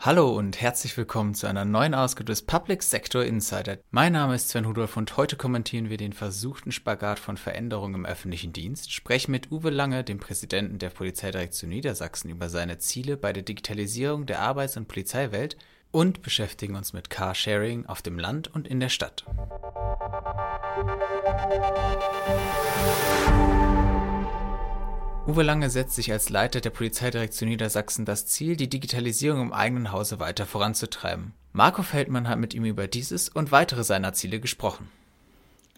Hallo und herzlich willkommen zu einer neuen Ausgabe des Public Sector Insider. Mein Name ist Sven Rudolph und heute kommentieren wir den versuchten Spagat von Veränderungen im öffentlichen Dienst, sprechen mit Uwe Lange, dem Präsidenten der Polizeidirektion Niedersachsen, über seine Ziele bei der Digitalisierung der Arbeits- und Polizeiwelt und beschäftigen uns mit Carsharing auf dem Land und in der Stadt. Uwe Lange setzt sich als Leiter der Polizeidirektion Niedersachsen das Ziel, die Digitalisierung im eigenen Hause weiter voranzutreiben. Marco Feldmann hat mit ihm über dieses und weitere seiner Ziele gesprochen.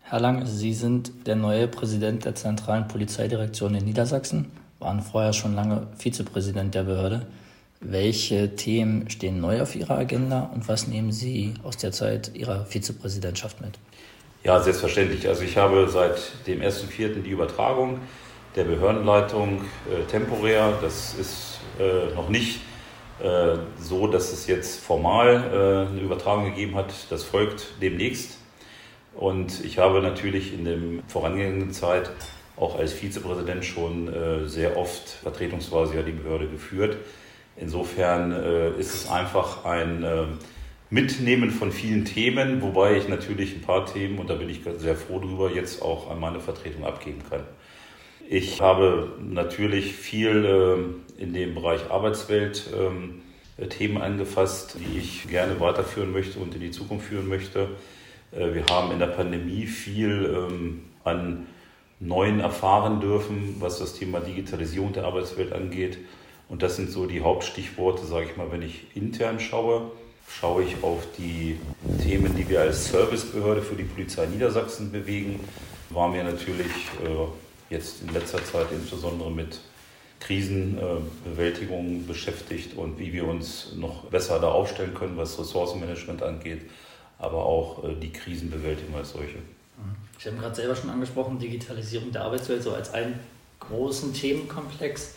Herr Lange, Sie sind der neue Präsident der zentralen Polizeidirektion in Niedersachsen, waren vorher schon lange Vizepräsident der Behörde. Welche Themen stehen neu auf Ihrer Agenda und was nehmen Sie aus der Zeit Ihrer Vizepräsidentschaft mit? Ja, selbstverständlich. Also ich habe seit dem 1.4. die Übertragung der Behördenleitung äh, temporär. Das ist äh, noch nicht äh, so, dass es jetzt formal äh, eine Übertragung gegeben hat. Das folgt demnächst. Und ich habe natürlich in der vorangehenden Zeit auch als Vizepräsident schon äh, sehr oft vertretungsweise ja die Behörde geführt. Insofern äh, ist es einfach ein Mitnehmen von vielen Themen, wobei ich natürlich ein paar Themen, und da bin ich sehr froh drüber, jetzt auch an meine Vertretung abgeben kann. Ich habe natürlich viel äh, in dem Bereich Arbeitswelt ähm, Themen angefasst, die ich gerne weiterführen möchte und in die Zukunft führen möchte. Äh, wir haben in der Pandemie viel ähm, an Neuen erfahren dürfen, was das Thema Digitalisierung der Arbeitswelt angeht. Und das sind so die Hauptstichworte, sage ich mal, wenn ich intern schaue. Schaue ich auf die Themen, die wir als Servicebehörde für die Polizei Niedersachsen bewegen, waren wir natürlich äh, jetzt in letzter Zeit insbesondere mit Krisenbewältigung beschäftigt und wie wir uns noch besser da aufstellen können, was Ressourcenmanagement angeht, aber auch äh, die Krisenbewältigung als solche. Sie haben gerade selber schon angesprochen, Digitalisierung der Arbeitswelt so als einen großen Themenkomplex.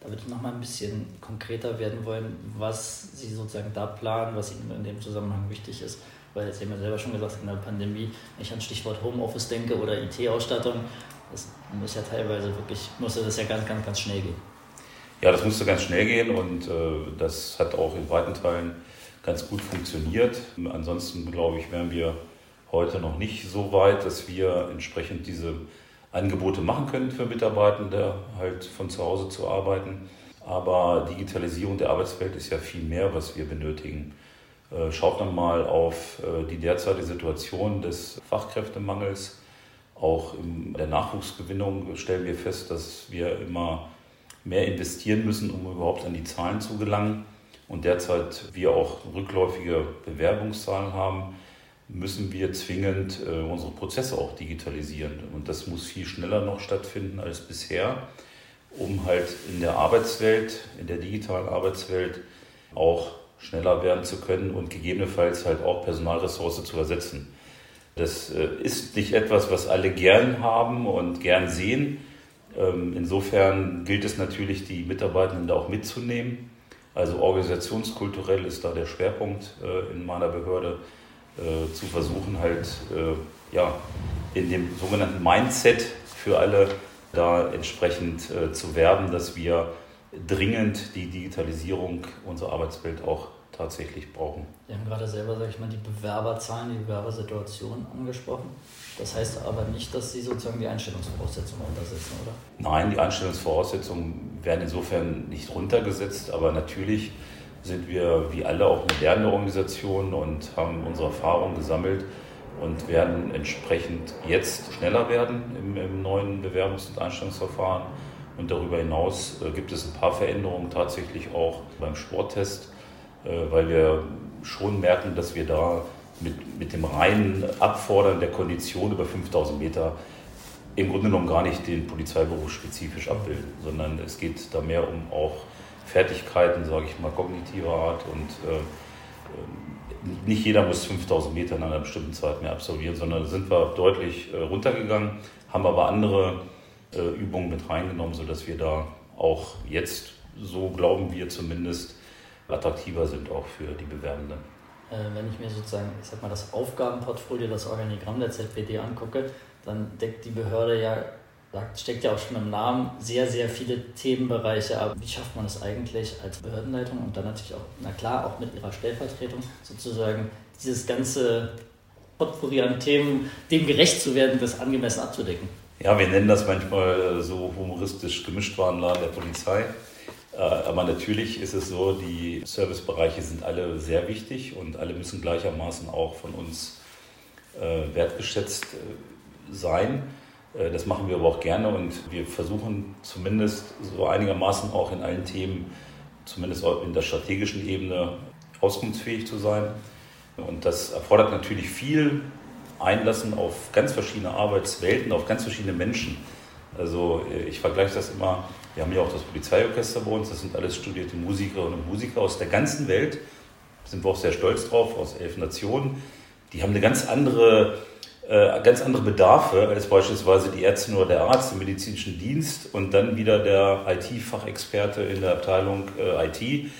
Da würde ich noch mal ein bisschen konkreter werden wollen, was Sie sozusagen da planen, was Ihnen in dem Zusammenhang wichtig ist. Weil Sie haben ja selber schon gesagt, in der Pandemie, wenn ich an Stichwort Homeoffice denke oder IT-Ausstattung, das muss ja teilweise wirklich, musste das ja ganz, ganz, ganz schnell gehen. Ja, das musste ganz schnell gehen und äh, das hat auch in weiten Teilen ganz gut funktioniert. Ansonsten, glaube ich, wären wir heute noch nicht so weit, dass wir entsprechend diese Angebote machen können für Mitarbeitende, halt von zu Hause zu arbeiten. Aber Digitalisierung der Arbeitswelt ist ja viel mehr, was wir benötigen. Äh, schaut dann mal auf äh, die derzeitige Situation des Fachkräftemangels auch in der Nachwuchsgewinnung stellen wir fest, dass wir immer mehr investieren müssen, um überhaupt an die Zahlen zu gelangen. Und derzeit wir auch rückläufige Bewerbungszahlen haben, müssen wir zwingend äh, unsere Prozesse auch digitalisieren. Und das muss viel schneller noch stattfinden als bisher, um halt in der Arbeitswelt, in der digitalen Arbeitswelt auch schneller werden zu können und gegebenenfalls halt auch Personalressource zu ersetzen. Das äh, ist nicht etwas, was alle gern haben und gern sehen. Ähm, insofern gilt es natürlich, die Mitarbeitenden da auch mitzunehmen. Also organisationskulturell ist da der Schwerpunkt äh, in meiner Behörde, äh, zu versuchen halt ja, in dem sogenannten Mindset für alle da entsprechend zu werben, dass wir dringend die Digitalisierung unserer Arbeitswelt auch tatsächlich brauchen. Sie haben gerade selber, sage ich mal, die Bewerberzahlen, die Bewerbersituation angesprochen. Das heißt aber nicht, dass Sie sozusagen die Einstellungsvoraussetzungen untersetzen, oder? Nein, die Einstellungsvoraussetzungen werden insofern nicht runtergesetzt, aber natürlich sind wir wie alle auch moderne Organisationen und haben unsere Erfahrungen gesammelt und werden entsprechend jetzt schneller werden im, im neuen Bewerbungs- und Einstellungsverfahren. Und darüber hinaus äh, gibt es ein paar Veränderungen tatsächlich auch beim Sporttest weil wir schon merken, dass wir da mit, mit dem reinen Abfordern der Kondition über 5000 Meter im Grunde genommen gar nicht den Polizeiberuf spezifisch abbilden, sondern es geht da mehr um auch Fertigkeiten, sage ich mal, kognitiver Art und äh, nicht jeder muss 5000 Meter in einer bestimmten Zeit mehr absolvieren, sondern sind wir deutlich äh, runtergegangen, haben aber andere äh, Übungen mit reingenommen, sodass wir da auch jetzt, so glauben wir zumindest, attraktiver sind auch für die Bewerbenden. Äh, wenn ich mir sozusagen, ich sag mal, das Aufgabenportfolio, das Organigramm der ZPD angucke, dann deckt die Behörde ja steckt ja auch schon im Namen, sehr, sehr viele Themenbereiche. Aber wie schafft man es eigentlich als Behördenleitung und dann natürlich auch, na klar, auch mit ihrer Stellvertretung sozusagen dieses ganze Potpourri an Themen, dem gerecht zu werden, das angemessen abzudecken? Ja, wir nennen das manchmal so humoristisch Gemischtwarenladen der Polizei. Äh, aber natürlich ist es so, die Servicebereiche sind alle sehr wichtig und alle müssen gleichermaßen auch von uns äh, wertgeschätzt äh, sein. Das machen wir aber auch gerne und wir versuchen zumindest so einigermaßen auch in allen Themen, zumindest in der strategischen Ebene, auskunftsfähig zu sein. Und das erfordert natürlich viel Einlassen auf ganz verschiedene Arbeitswelten, auf ganz verschiedene Menschen. Also ich vergleiche das immer, wir haben ja auch das Polizeiorchester bei uns, das sind alles studierte Musikerinnen und Musiker aus der ganzen Welt, sind wir auch sehr stolz drauf, aus elf Nationen. Die haben eine ganz andere äh, ganz andere Bedarfe als beispielsweise die Ärztin oder der Arzt im medizinischen Dienst und dann wieder der IT-Fachexperte in der Abteilung äh, IT.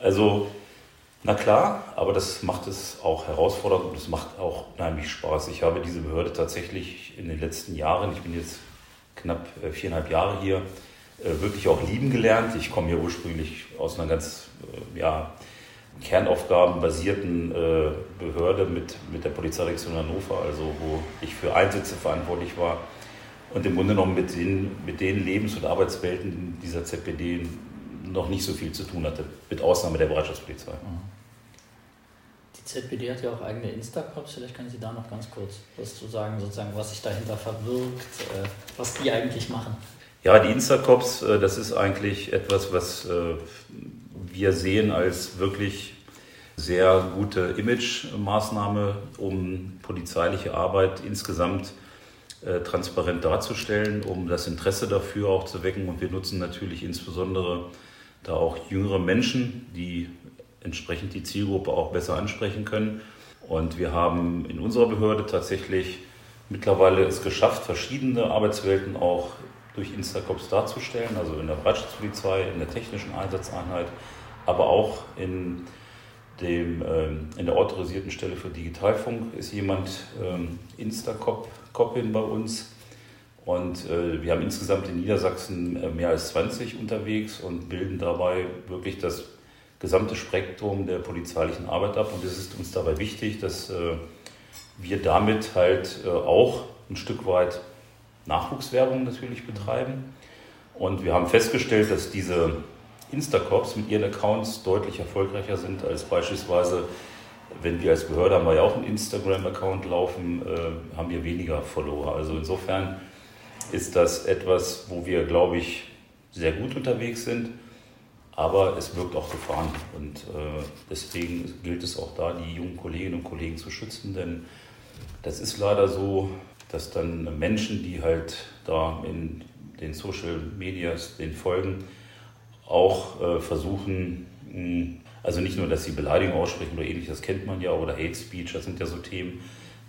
Also, na klar, aber das macht es auch herausfordernd und es macht auch unheimlich Spaß. Ich habe diese Behörde tatsächlich in den letzten Jahren, ich bin jetzt knapp äh, viereinhalb Jahre hier, wirklich auch lieben gelernt. Ich komme hier ursprünglich aus einer ganz, äh, ja, kernaufgabenbasierten äh, Behörde mit, mit der Polizeidirektion Hannover, also wo ich für Einsätze verantwortlich war und im Grunde genommen mit den, mit den Lebens- und Arbeitswelten dieser ZPD noch nicht so viel zu tun hatte, mit Ausnahme der Bereitschaftspolizei. Mhm. Die ZPD hat ja auch eigene Insta-Cops, vielleicht können Sie da noch ganz kurz was zu sagen, sozusagen, was sich dahinter verbirgt, äh, was die eigentlich machen. Ja, die Insta-Cops, äh, das ist eigentlich etwas, was äh, wir sehen als wirklich sehr gute Image-Maßnahme, um polizeiliche Arbeit insgesamt äh, transparent darzustellen, um das Interesse dafür auch zu wecken. Und wir nutzen natürlich insbesondere da auch jüngere Menschen, die entsprechend die Zielgruppe auch besser ansprechen können. Und wir haben in unserer Behörde tatsächlich mittlerweile es geschafft, verschiedene Arbeitswelten auch durch Instacops darzustellen, also in der Bereitschaftspolizei, in der technischen Einsatzeinheit, aber auch in, dem, ähm, in der autorisierten Stelle für Digitalfunk ist jemand ähm, Instacop-Copin bei uns. Und äh, wir haben insgesamt in Niedersachsen äh, mehr als 20 unterwegs und bilden dabei wirklich das gesamte Spektrum der polizeilichen Arbeit ab. Und es ist uns dabei wichtig, dass äh, wir damit halt auch ein Stück weit Nachwuchswerbung natürlich betreiben. Und wir haben festgestellt, dass diese Instacorps mit ihren Accounts deutlich erfolgreicher sind als beispielsweise, wenn wir als Behörde haben wir ja auch einen Instagram-Account laufen, äh, haben wir weniger Follower. Also insofern ist das etwas, wo wir, glaube ich, sehr gut unterwegs sind, aber es wirkt auch Gefahren. Und äh, deswegen gilt es auch da, die jungen Kolleginnen und Kollegen zu schützen, denn das ist leider so, dass dann Menschen, die halt da in den Social Medias den folgen, auch äh, versuchen, also nicht nur, dass sie Beleidigungen aussprechen oder ähnliches, das kennt man ja, oder Hate Speech, das sind ja so Themen,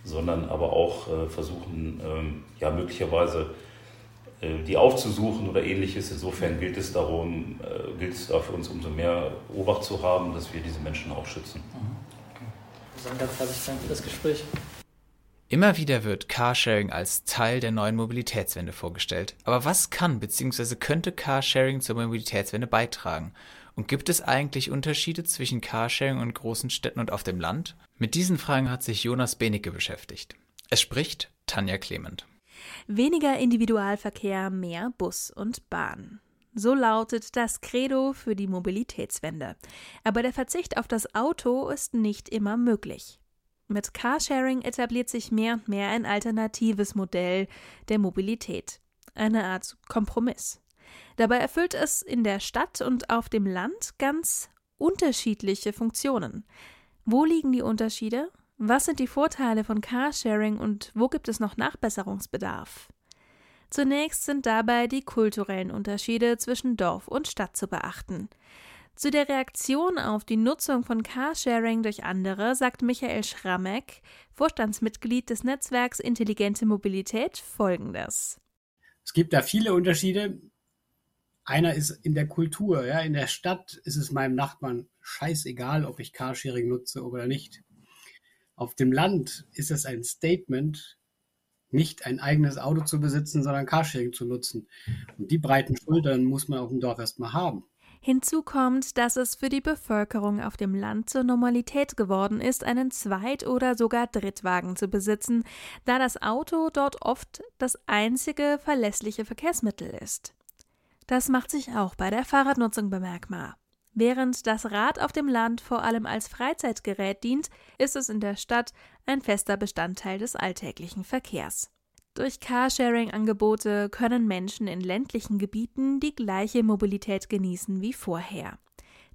sondern aber auch äh, versuchen, ähm, ja, möglicherweise äh, die aufzusuchen oder ähnliches. Insofern gilt es darum, gilt es da für uns umso mehr Obacht zu haben, dass wir diese Menschen auch schützen. Mhm. Okay. Ganz herzlichen Dank für das Gespräch. Immer wieder wird Carsharing als Teil der neuen Mobilitätswende vorgestellt. Aber was kann bzw. könnte Carsharing zur Mobilitätswende beitragen? Und gibt es eigentlich Unterschiede zwischen Carsharing und großen Städten und auf dem Land? Mit diesen Fragen hat sich Jonas Benecke beschäftigt. Es spricht Tanja Clement. Weniger Individualverkehr, mehr Bus und Bahn. So lautet das Credo für die Mobilitätswende. Aber der Verzicht auf das Auto ist nicht immer möglich. Mit Carsharing etabliert sich mehr und mehr ein alternatives Modell der Mobilität, eine Art Kompromiss. Dabei erfüllt es in der Stadt und auf dem Land ganz unterschiedliche Funktionen. Wo liegen die Unterschiede? Was sind die Vorteile von Carsharing und wo gibt es noch Nachbesserungsbedarf? Zunächst sind dabei die kulturellen Unterschiede zwischen Dorf und Stadt zu beachten. Zu der Reaktion auf die Nutzung von Carsharing durch andere sagt Michael Schrammeck, Vorstandsmitglied des Netzwerks Intelligente Mobilität, folgendes. Es gibt da viele Unterschiede. Einer ist in der Kultur. Ja. In der Stadt ist es meinem Nachbarn scheißegal, ob ich Carsharing nutze oder nicht. Auf dem Land ist es ein Statement, nicht ein eigenes Auto zu besitzen, sondern Carsharing zu nutzen. Und die breiten Schultern muss man auf dem Dorf erstmal haben. Hinzu kommt, dass es für die Bevölkerung auf dem Land zur Normalität geworden ist, einen Zweit- oder sogar Drittwagen zu besitzen, da das Auto dort oft das einzige verlässliche Verkehrsmittel ist. Das macht sich auch bei der Fahrradnutzung bemerkbar. Während das Rad auf dem Land vor allem als Freizeitgerät dient, ist es in der Stadt ein fester Bestandteil des alltäglichen Verkehrs. Durch Carsharing-Angebote können Menschen in ländlichen Gebieten die gleiche Mobilität genießen wie vorher.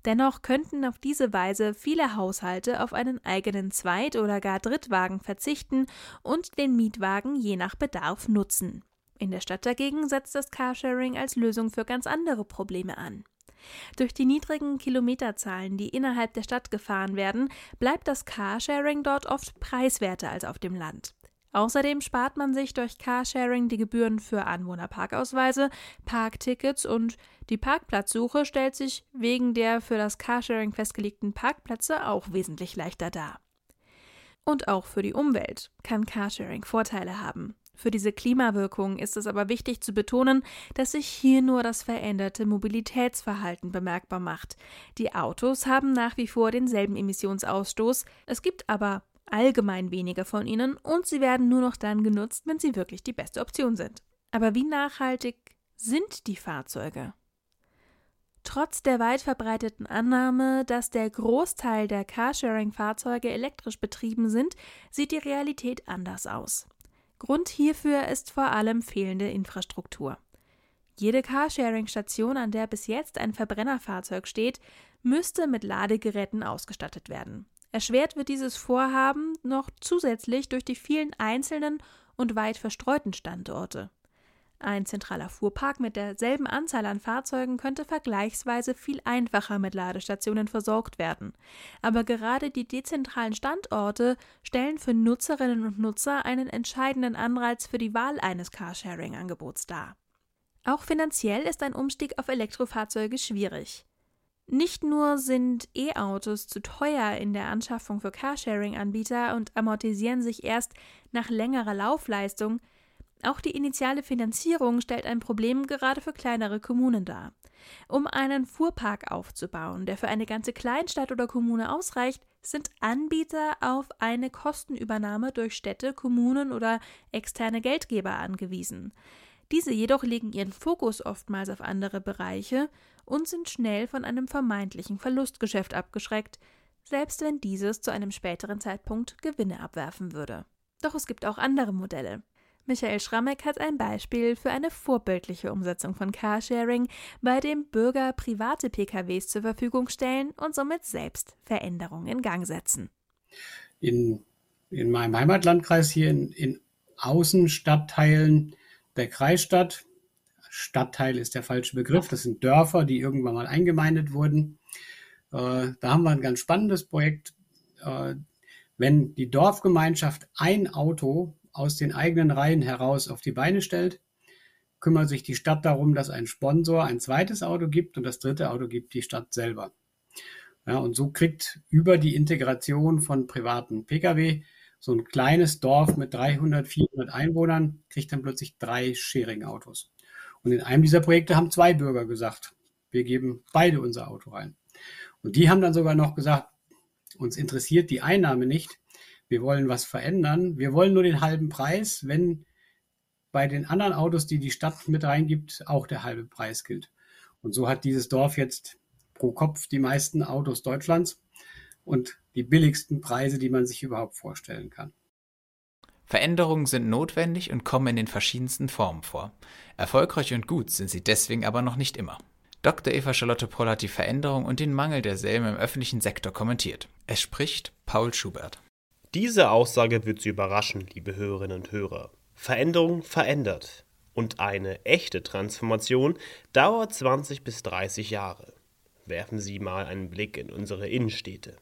Dennoch könnten auf diese Weise viele Haushalte auf einen eigenen Zweit- oder gar Drittwagen verzichten und den Mietwagen je nach Bedarf nutzen. In der Stadt dagegen setzt das Carsharing als Lösung für ganz andere Probleme an. Durch die niedrigen Kilometerzahlen, die innerhalb der Stadt gefahren werden, bleibt das Carsharing dort oft preiswerter als auf dem Land. Außerdem spart man sich durch Carsharing die Gebühren für Anwohnerparkausweise, Parktickets und die Parkplatzsuche stellt sich wegen der für das Carsharing festgelegten Parkplätze auch wesentlich leichter dar. Und auch für die Umwelt kann Carsharing Vorteile haben. Für diese Klimawirkung ist es aber wichtig zu betonen, dass sich hier nur das veränderte Mobilitätsverhalten bemerkbar macht. Die Autos haben nach wie vor denselben Emissionsausstoß, es gibt aber allgemein weniger von ihnen und sie werden nur noch dann genutzt, wenn sie wirklich die beste Option sind. Aber wie nachhaltig sind die Fahrzeuge? Trotz der weit verbreiteten Annahme, dass der Großteil der Carsharing-Fahrzeuge elektrisch betrieben sind, sieht die Realität anders aus. Grund hierfür ist vor allem fehlende Infrastruktur. Jede Carsharing-Station, an der bis jetzt ein Verbrennerfahrzeug steht, müsste mit Ladegeräten ausgestattet werden. Erschwert wird dieses Vorhaben noch zusätzlich durch die vielen einzelnen und weit verstreuten Standorte. Ein zentraler Fuhrpark mit derselben Anzahl an Fahrzeugen könnte vergleichsweise viel einfacher mit Ladestationen versorgt werden. Aber gerade die dezentralen Standorte stellen für Nutzerinnen und Nutzer einen entscheidenden Anreiz für die Wahl eines Carsharing-Angebots dar. Auch finanziell ist ein Umstieg auf Elektrofahrzeuge schwierig. Nicht nur sind E-Autos zu teuer in der Anschaffung für Carsharing-Anbieter und amortisieren sich erst nach längerer Laufleistung, auch die initiale Finanzierung stellt ein Problem gerade für kleinere Kommunen dar. Um einen Fuhrpark aufzubauen, der für eine ganze Kleinstadt oder Kommune ausreicht, sind Anbieter auf eine Kostenübernahme durch Städte, Kommunen oder externe Geldgeber angewiesen. Diese jedoch legen ihren Fokus oftmals auf andere Bereiche und sind schnell von einem vermeintlichen Verlustgeschäft abgeschreckt, selbst wenn dieses zu einem späteren Zeitpunkt Gewinne abwerfen würde. Doch es gibt auch andere Modelle. Michael Schrammeck hat ein Beispiel für eine vorbildliche Umsetzung von Carsharing, bei dem Bürger private PKWs zur Verfügung stellen und somit selbst Veränderungen in Gang setzen. In, in meinem Heimatlandkreis hier in, in Außenstadtteilen der Kreisstadt Stadtteil ist der falsche Begriff. Das sind Dörfer, die irgendwann mal eingemeindet wurden. Äh, da haben wir ein ganz spannendes Projekt. Äh, wenn die Dorfgemeinschaft ein Auto aus den eigenen Reihen heraus auf die Beine stellt, kümmert sich die Stadt darum, dass ein Sponsor ein zweites Auto gibt und das dritte Auto gibt die Stadt selber. Ja, und so kriegt über die Integration von privaten Pkw so ein kleines Dorf mit 300, 400 Einwohnern kriegt dann plötzlich drei Sharing-Autos. Und in einem dieser Projekte haben zwei Bürger gesagt, wir geben beide unser Auto rein. Und die haben dann sogar noch gesagt, uns interessiert die Einnahme nicht, wir wollen was verändern, wir wollen nur den halben Preis, wenn bei den anderen Autos, die die Stadt mit reingibt, auch der halbe Preis gilt. Und so hat dieses Dorf jetzt pro Kopf die meisten Autos Deutschlands und die billigsten Preise, die man sich überhaupt vorstellen kann. Veränderungen sind notwendig und kommen in den verschiedensten Formen vor. Erfolgreich und gut sind sie deswegen aber noch nicht immer. Dr. Eva Charlotte Poll hat die Veränderung und den Mangel derselben im öffentlichen Sektor kommentiert. Es spricht Paul Schubert. Diese Aussage wird Sie überraschen, liebe Hörerinnen und Hörer. Veränderung verändert. Und eine echte Transformation dauert 20 bis 30 Jahre. Werfen Sie mal einen Blick in unsere Innenstädte.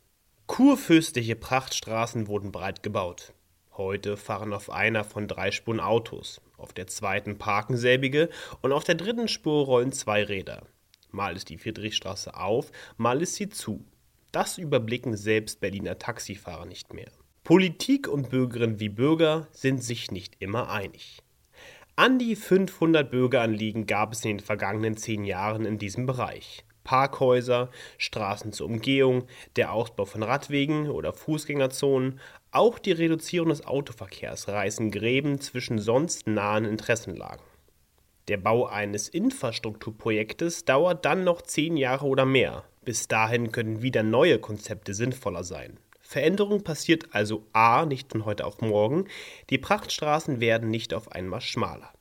Kurfürstliche Prachtstraßen wurden breit gebaut. Heute fahren auf einer von drei Spuren Autos, auf der zweiten parken selbige und auf der dritten Spur rollen zwei Räder. Mal ist die Friedrichstraße auf, mal ist sie zu. Das überblicken selbst Berliner Taxifahrer nicht mehr. Politik und Bürgerinnen wie Bürger sind sich nicht immer einig. An die 500 Bürgeranliegen gab es in den vergangenen zehn Jahren in diesem Bereich. Parkhäuser, Straßen zur Umgehung, der Ausbau von Radwegen oder Fußgängerzonen, auch die Reduzierung des Autoverkehrs reißen Gräben zwischen sonst nahen Interessenlagen. Der Bau eines Infrastrukturprojektes dauert dann noch zehn Jahre oder mehr. Bis dahin können wieder neue Konzepte sinnvoller sein. Veränderung passiert also a. nicht von heute auf morgen, die Prachtstraßen werden nicht auf einmal schmaler.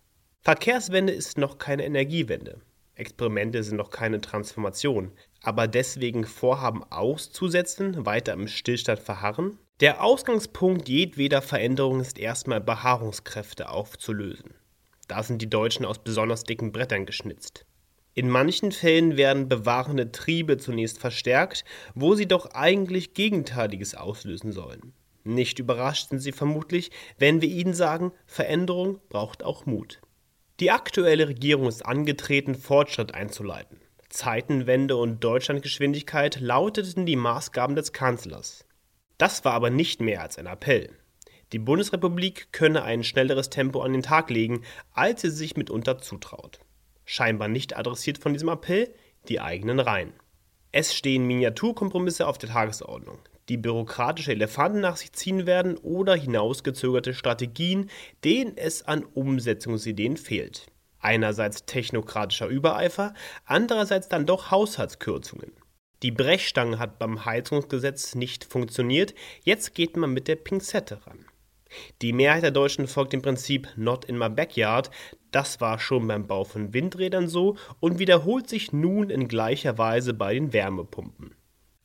Verkehrswende ist noch keine Energiewende. Experimente sind noch keine Transformation. Aber deswegen Vorhaben auszusetzen, weiter im Stillstand verharren? Der Ausgangspunkt jedweder Veränderung ist erstmal Beharrungskräfte aufzulösen. Da sind die Deutschen aus besonders dicken Brettern geschnitzt. In manchen Fällen werden bewahrende Triebe zunächst verstärkt, wo sie doch eigentlich Gegenteiliges auslösen sollen. Nicht überrascht sind Sie vermutlich, wenn wir Ihnen sagen, Veränderung braucht auch Mut. Die aktuelle Regierung ist angetreten, Fortschritt einzuleiten. Zeitenwende und Deutschlandgeschwindigkeit lauteten die Maßgaben des Kanzlers. Das war aber nicht mehr als ein Appell. Die Bundesrepublik könne ein schnelleres Tempo an den Tag legen, als sie sich mitunter zutraut scheinbar nicht adressiert von diesem Appell, die eigenen Reihen. Es stehen Miniaturkompromisse auf der Tagesordnung, die bürokratische Elefanten nach sich ziehen werden oder hinausgezögerte Strategien, denen es an Umsetzungsideen fehlt. Einerseits technokratischer Übereifer, andererseits dann doch Haushaltskürzungen. Die Brechstange hat beim Heizungsgesetz nicht funktioniert, jetzt geht man mit der Pinzette ran. Die Mehrheit der Deutschen folgt dem Prinzip Not in my backyard, das war schon beim Bau von Windrädern so und wiederholt sich nun in gleicher Weise bei den Wärmepumpen.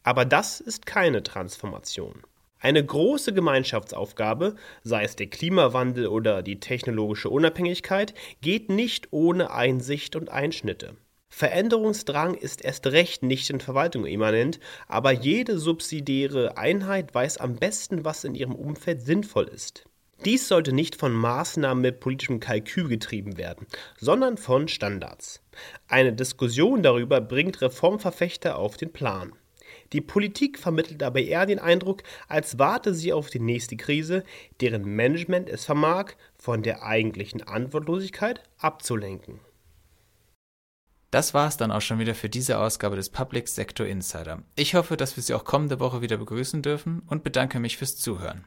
Aber das ist keine Transformation. Eine große Gemeinschaftsaufgabe, sei es der Klimawandel oder die technologische Unabhängigkeit, geht nicht ohne Einsicht und Einschnitte. Veränderungsdrang ist erst recht nicht in Verwaltung immanent, aber jede subsidiäre Einheit weiß am besten, was in ihrem Umfeld sinnvoll ist. Dies sollte nicht von Maßnahmen mit politischem Kalkül getrieben werden, sondern von Standards. Eine Diskussion darüber bringt Reformverfechter auf den Plan. Die Politik vermittelt dabei eher den Eindruck, als warte sie auf die nächste Krise, deren Management es vermag, von der eigentlichen Antwortlosigkeit abzulenken. Das war es dann auch schon wieder für diese Ausgabe des Public Sector Insider. Ich hoffe, dass wir Sie auch kommende Woche wieder begrüßen dürfen und bedanke mich fürs Zuhören.